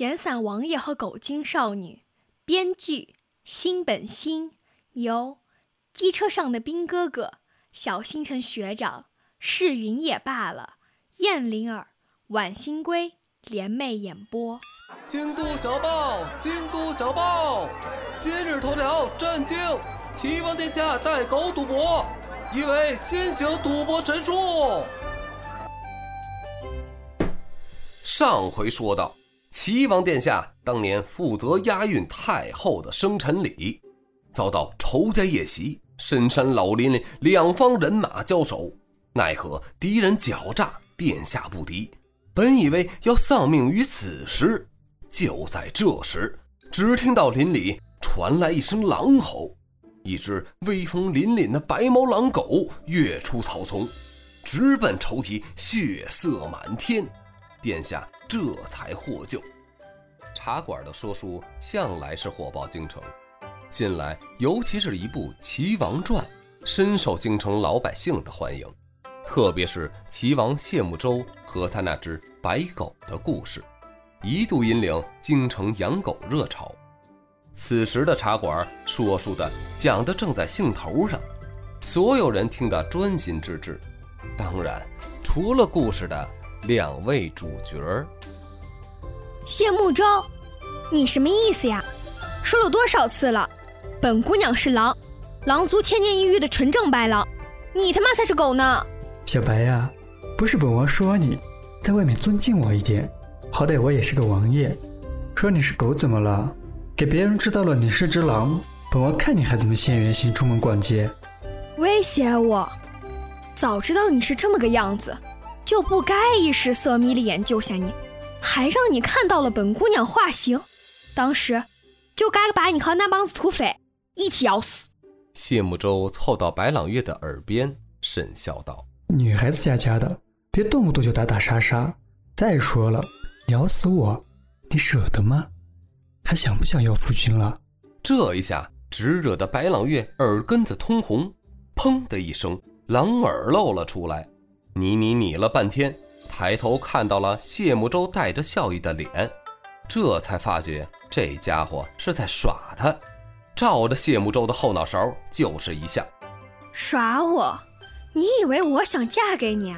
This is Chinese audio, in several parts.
闲散王爷和狗精少女，编剧新本新，由机车上的兵哥哥、小星辰学长、世云也罢了、燕灵儿、晚星归联袂演播。京都小报，京都小报，今日头条震惊！齐王殿下带狗赌博，疑为新型赌博神术。上回说到，齐王殿下当年负责押运太后的生辰礼，遭到仇家夜袭，深山老林里两方人马交手，奈何敌人狡诈，殿下不敌。本以为要丧命于此时，就在这时，只听到林里传来一声狼吼，一只威风凛凛的白毛狼狗跃出草丛，直奔仇敌，血色满天。殿下这才获救。茶馆的说书向来是火爆京城，近来尤其是一部《齐王传》，深受京城老百姓的欢迎。特别是齐王谢幕周和他那只白狗的故事，一度引领京城养狗热潮。此时的茶馆说书的讲的正在兴头上，所有人听得专心致志。当然，除了故事的。两位主角儿，谢慕舟，你什么意思呀？说了多少次了？本姑娘是狼，狼族千年一遇的纯正白狼，你他妈才是狗呢！小白呀，不是本王说你，在外面尊敬我一点，好歹我也是个王爷。说你是狗怎么了？给别人知道了你是只狼，本王看你还怎么现原形出门逛街？威胁我？早知道你是这么个样子。就不该一时色眯了眼救下你，还让你看到了本姑娘化形，当时就该把你和那帮子土匪一起咬死。谢慕舟凑到白朗月的耳边，深笑道：“女孩子家家的，别动不动就打打杀杀。再说了，咬死我，你舍得吗？还想不想要夫君了？”这一下直惹得白朗月耳根子通红，砰的一声，狼耳露了出来。你你你了半天，抬头看到了谢慕舟带着笑意的脸，这才发觉这家伙是在耍他，照着谢慕舟的后脑勺就是一下。耍我？你以为我想嫁给你？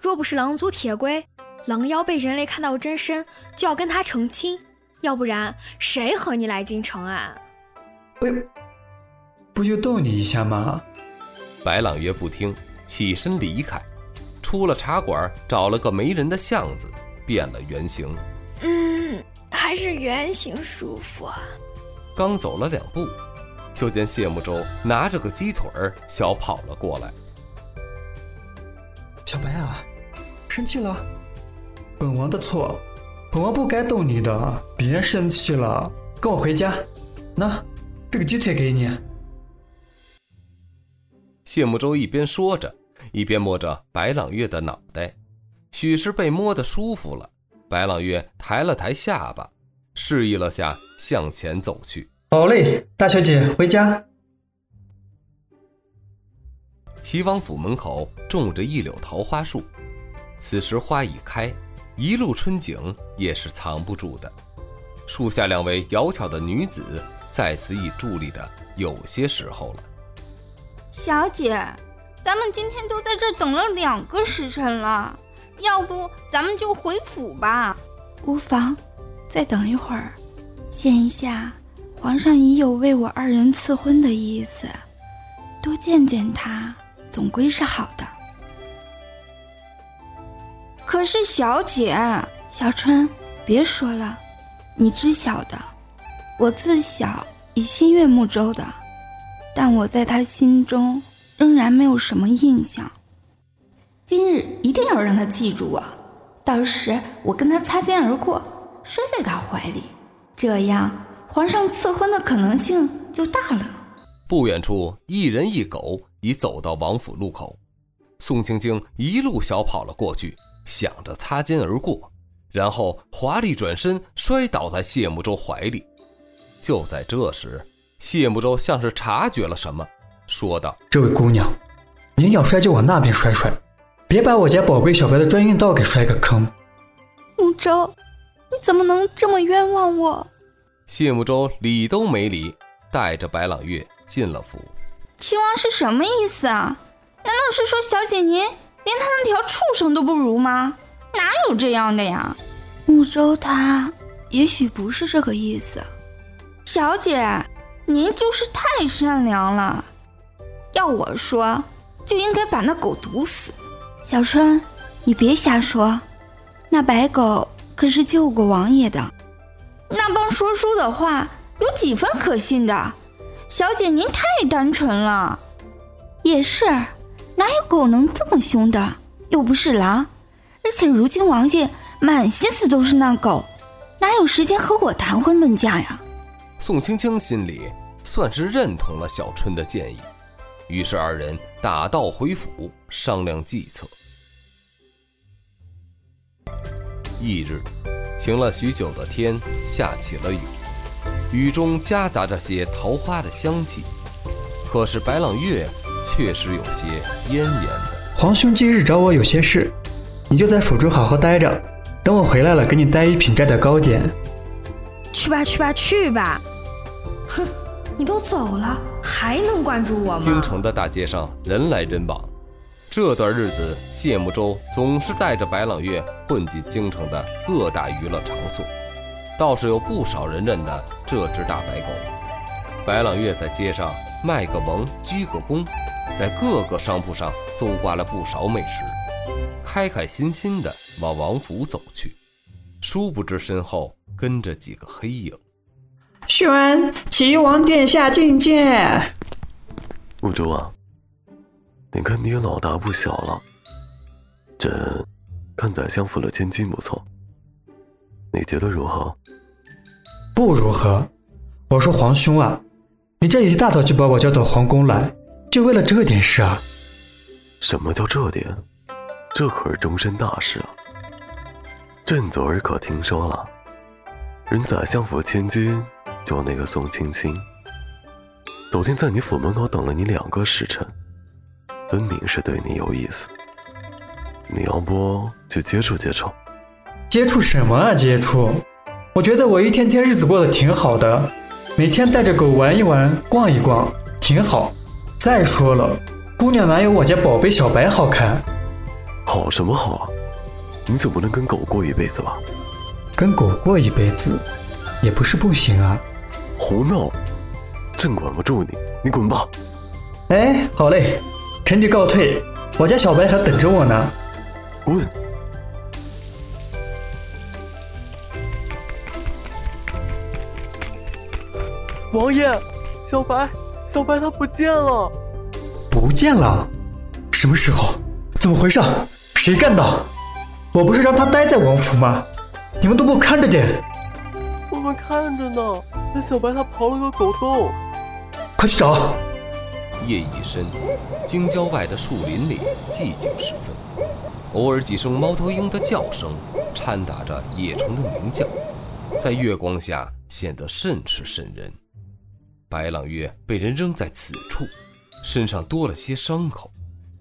若不是狼族铁龟狼妖被人类看到真身，就要跟他成亲，要不然谁和你来京城啊？不，不就逗你一下吗？白朗月不听，起身离开。出了茶馆，找了个没人的巷子，变了原形。嗯，还是原形舒服。刚走了两步，就见谢慕舟拿着个鸡腿儿小跑了过来。小白啊，生气了？本王的错，本王不该逗你的。别生气了，跟我回家。那，这个鸡腿给你。谢慕舟一边说着。一边摸着白朗月的脑袋，许是被摸得舒服了。白朗月抬了抬下巴，示意了下，向前走去。好嘞，大小姐回家。齐王府门口种着一柳桃花树，此时花已开，一路春景也是藏不住的。树下两位窈窕的女子在此已伫立的有些时候了。小姐。咱们今天都在这等了两个时辰了，要不咱们就回府吧？无妨，再等一会儿，见一下皇上已有为我二人赐婚的意思，多见见他总归是好的。可是小姐，小春，别说了，你知晓的，我自小以心悦木舟的，但我在他心中。仍然没有什么印象。今日一定要让他记住我，到时我跟他擦肩而过，摔在他怀里，这样皇上赐婚的可能性就大了。不远处，一人一狗已走到王府路口，宋青青一路小跑了过去，想着擦肩而过，然后华丽转身摔倒在谢慕舟怀里。就在这时，谢慕舟像是察觉了什么。说道：“这位姑娘，您要摔就往那边摔摔，别把我家宝贝小白的专用道给摔个坑。”木舟，你怎么能这么冤枉我？谢慕舟理都没理，带着白朗月进了府。秦王是什么意思啊？难道是说小姐您连他那条畜生都不如吗？哪有这样的呀？木舟他也许不是这个意思。小姐，您就是太善良了。要我说，就应该把那狗毒死。小春，你别瞎说，那白狗可是救过王爷的。那帮说书的话有几分可信的？小姐您太单纯了。也是，哪有狗能这么凶的？又不是狼，而且如今王爷满心思都是那狗，哪有时间和我谈婚论嫁呀？宋青青心里算是认同了小春的建议。于是二人打道回府商量计策。翌日，晴了许久的天下起了雨，雨中夹杂着些桃花的香气。可是白朗月确实有些恹恹的。皇兄今日找我有些事，你就在府中好好待着，等我回来了给你带一品斋的糕点。去吧去吧去吧！哼。你都走了，还能关注我吗？京城的大街上人来人往，这段日子谢慕舟总是带着白朗月混进京城的各大娱乐场所，倒是有不少人认得这只大白狗。白朗月在街上卖个萌，鞠个躬，在各个商铺上搜刮了不少美食，开开心心地往王府走去，殊不知身后跟着几个黑影。宣齐王殿下觐见。木舟啊，你看你也老大不小了，朕看宰相府的千金不错，你觉得如何？不如何？我说皇兄啊，你这一大早就把我叫到皇宫来，就为了这点事啊？什么叫这点？这可是终身大事啊！朕昨儿可听说了，人宰相府千金。就那个宋青青，昨天在你府门口等了你两个时辰，分明是对你有意思。你要不去接触接触？接触什么啊？接触？我觉得我一天天日子过得挺好的，每天带着狗玩一玩、逛一逛，挺好。再说了，姑娘哪有我家宝贝小白好看？好什么好啊？你总不能跟狗过一辈子吧？跟狗过一辈子，也不是不行啊。胡闹！朕管不住你，你滚吧！哎，好嘞，臣弟告退，我家小白还等着我呢。滚！王爷，小白，小白他不见了！不见了？什么时候？怎么回事？谁干的？我不是让他待在王府吗？你们都不看着点！我们看着呢。那小白他刨了个狗洞，快去找！夜已深，京郊外的树林里寂静十分，偶尔几声猫头鹰的叫声掺杂着野虫的鸣叫，在月光下显得甚是瘆人。白朗月被人扔在此处，身上多了些伤口。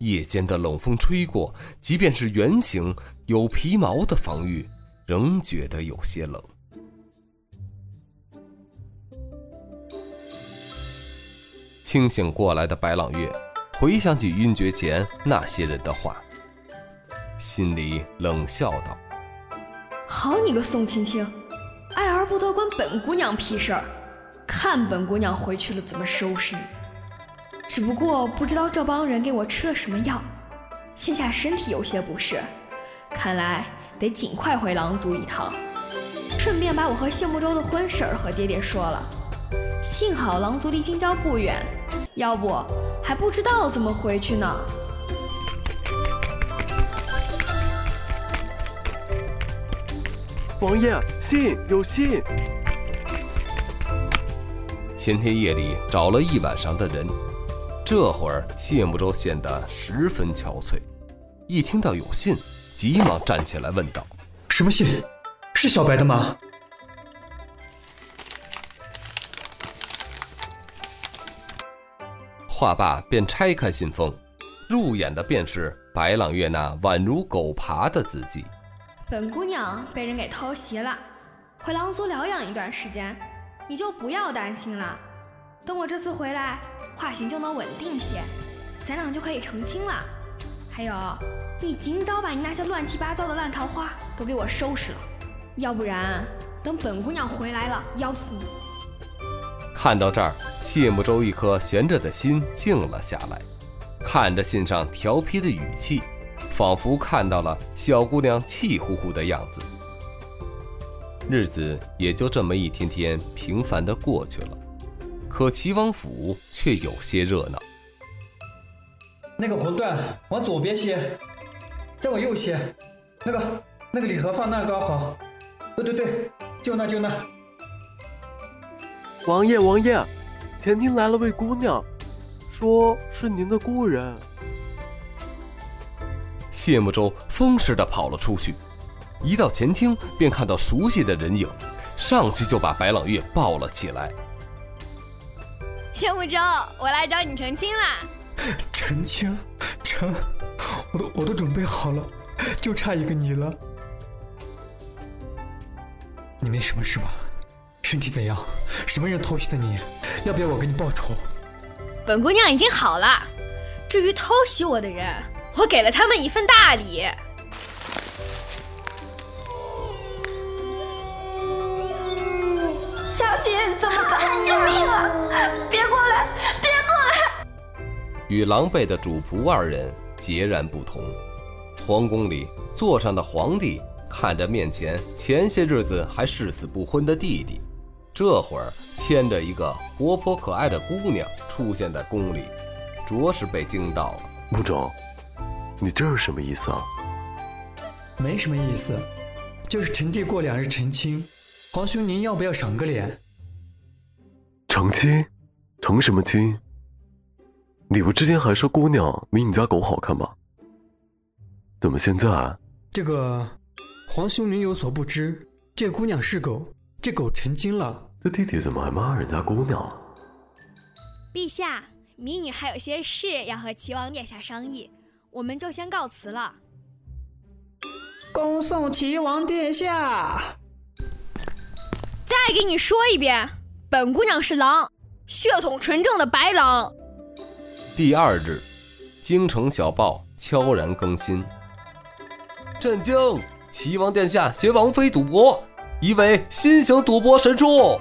夜间的冷风吹过，即便是圆形有皮毛的防御，仍觉得有些冷。清醒过来的白朗月回想起晕厥前那些人的话，心里冷笑道：“好你个宋青青，爱而不得关本姑娘屁事儿，看本姑娘回去了怎么收拾你！只不过不知道这帮人给我吃了什么药，现下身体有些不适，看来得尽快回狼族一趟，顺便把我和谢慕舟的婚事儿和爹爹说了。幸好狼族离京郊不远。”要不还不知道怎么回去呢。王爷，信有信。前天夜里找了一晚上的人，这会儿谢慕舟显得十分憔悴。一听到有信，急忙站起来问道：“什么信？是小白的吗？”话罢，便拆开信封，入眼的便是白朗月那宛如狗爬的字迹。本姑娘被人给偷袭了，回狼族疗养一段时间，你就不要担心了。等我这次回来，化形就能稳定些，咱俩就可以成亲了。还有，你尽早把你那些乱七八糟的烂桃花都给我收拾了，要不然等本姑娘回来了，咬死你！看到这儿，谢慕舟一颗悬着的心静了下来，看着信上调皮的语气，仿佛看到了小姑娘气呼呼的样子。日子也就这么一天天平凡的过去了，可齐王府却有些热闹。那个馄饨往左边些，再往右些。那个那个礼盒放那刚好。对对对，就那就那。王爷王爷，前厅来了位姑娘，说是您的故人。谢慕舟风似的跑了出去，一到前厅便看到熟悉的人影，上去就把白朗月抱了起来。谢慕舟，我来找你成亲啦！成亲，成，我都我都准备好了，就差一个你了。你没什么事吧？身体怎样？什么人偷袭的你？要不要我给你报仇？本姑娘已经好了。至于偷袭我的人，我给了他们一份大礼。小姐，怎么办？救命啊！别过来，别过来！与狼狈的主仆二人截然不同。皇宫里坐上的皇帝看着面前前些日子还誓死不婚的弟弟，这会儿牵着一个活泼可爱的姑娘出现在宫里，着实被惊到了。穆总，你这是什么意思啊？没什么意思，就是臣弟过两日成亲，皇兄您要不要赏个脸？成亲？成什么亲？你不之前还说姑娘比你家狗好看吗？怎么现在？这个，皇兄您有所不知，这姑娘是狗，这狗成精了。这弟弟怎么还骂人家姑娘了？陛下，民女还有些事要和齐王殿下商议，我们就先告辞了。恭送齐王殿下。再给你说一遍，本姑娘是狼，血统纯正的白狼。第二日，京城小报悄然更新。震惊！齐王殿下携王妃赌博，一位新型赌博神助。